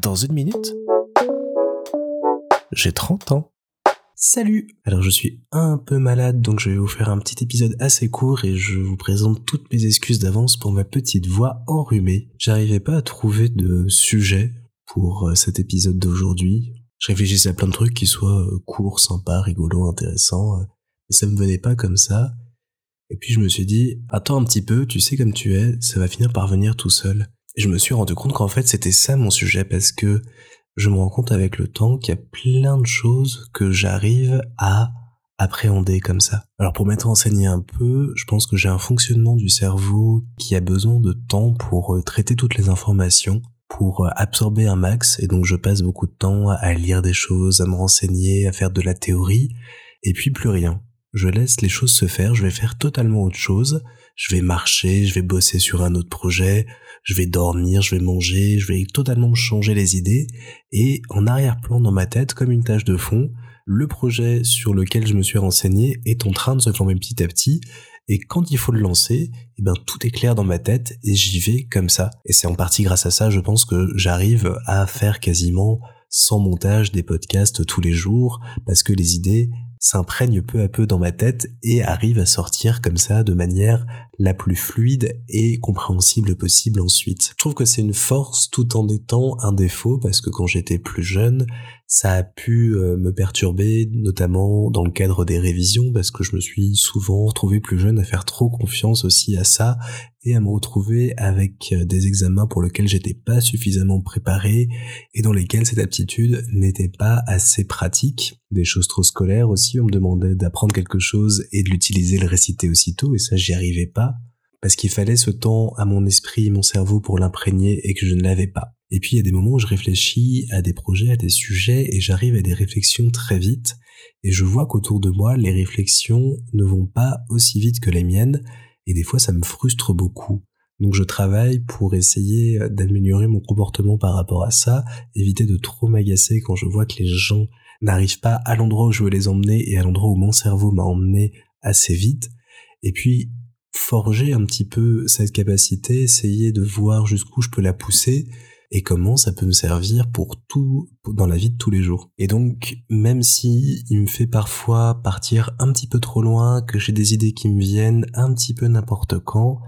Dans une minute, j'ai 30 ans. Salut Alors je suis un peu malade, donc je vais vous faire un petit épisode assez court et je vous présente toutes mes excuses d'avance pour ma petite voix enrhumée. J'arrivais pas à trouver de sujet pour euh, cet épisode d'aujourd'hui. Je réfléchissais à plein de trucs qui soient euh, courts, sympas, rigolos, intéressants, euh, mais ça me venait pas comme ça. Et puis je me suis dit, attends un petit peu, tu sais comme tu es, ça va finir par venir tout seul. Je me suis rendu compte qu'en fait c'était ça mon sujet parce que je me rends compte avec le temps qu'il y a plein de choses que j'arrive à appréhender comme ça. Alors pour m'être enseigné un peu, je pense que j'ai un fonctionnement du cerveau qui a besoin de temps pour euh, traiter toutes les informations, pour euh, absorber un max, et donc je passe beaucoup de temps à lire des choses, à me renseigner, à faire de la théorie, et puis plus rien je laisse les choses se faire, je vais faire totalement autre chose, je vais marcher, je vais bosser sur un autre projet, je vais dormir, je vais manger, je vais totalement changer les idées, et en arrière-plan dans ma tête, comme une tâche de fond, le projet sur lequel je me suis renseigné est en train de se former petit à petit, et quand il faut le lancer, eh ben tout est clair dans ma tête et j'y vais comme ça. Et c'est en partie grâce à ça, je pense que j'arrive à faire quasiment sans montage des podcasts tous les jours parce que les idées s'imprègne peu à peu dans ma tête et arrive à sortir comme ça de manière la plus fluide et compréhensible possible ensuite. Je trouve que c'est une force tout en étant un défaut parce que quand j'étais plus jeune, ça a pu euh, me perturber notamment dans le cadre des révisions parce que je me suis souvent retrouvé plus jeune à faire trop confiance aussi à ça et à me retrouver avec euh, des examens pour lesquels j'étais pas suffisamment préparé et dans lesquels cette aptitude n'était pas assez pratique. Des choses trop scolaires aussi, on me demandait d'apprendre quelque chose et de l'utiliser, le réciter aussitôt et ça j'y arrivais pas parce qu'il fallait ce temps à mon esprit mon cerveau pour l'imprégner et que je ne l'avais pas. Et puis il y a des moments où je réfléchis à des projets, à des sujets et j'arrive à des réflexions très vite et je vois qu'autour de moi les réflexions ne vont pas aussi vite que les miennes et des fois ça me frustre beaucoup. Donc je travaille pour essayer d'améliorer mon comportement par rapport à ça, éviter de trop m'agacer quand je vois que les gens n'arrivent pas à l'endroit où je veux les emmener et à l'endroit où mon cerveau m'a emmené assez vite. Et puis forger un petit peu cette capacité, essayer de voir jusqu'où je peux la pousser et comment ça peut me servir pour tout dans la vie de tous les jours. Et donc, même si il me fait parfois partir un petit peu trop loin, que j'ai des idées qui me viennent un petit peu n'importe quand,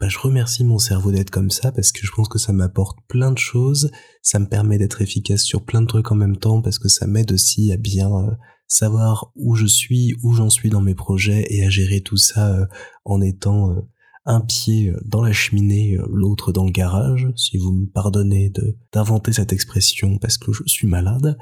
bah, je remercie mon cerveau d'être comme ça parce que je pense que ça m'apporte plein de choses, ça me permet d'être efficace sur plein de trucs en même temps parce que ça m'aide aussi à bien euh, savoir où je suis, où j'en suis dans mes projets et à gérer tout ça euh, en étant euh, un pied dans la cheminée, l'autre dans le garage, si vous me pardonnez d'inventer cette expression parce que je suis malade.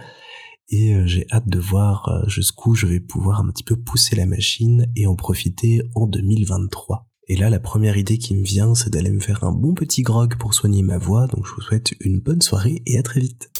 Et j'ai hâte de voir jusqu'où je vais pouvoir un petit peu pousser la machine et en profiter en 2023. Et là, la première idée qui me vient, c'est d'aller me faire un bon petit grog pour soigner ma voix, donc je vous souhaite une bonne soirée et à très vite.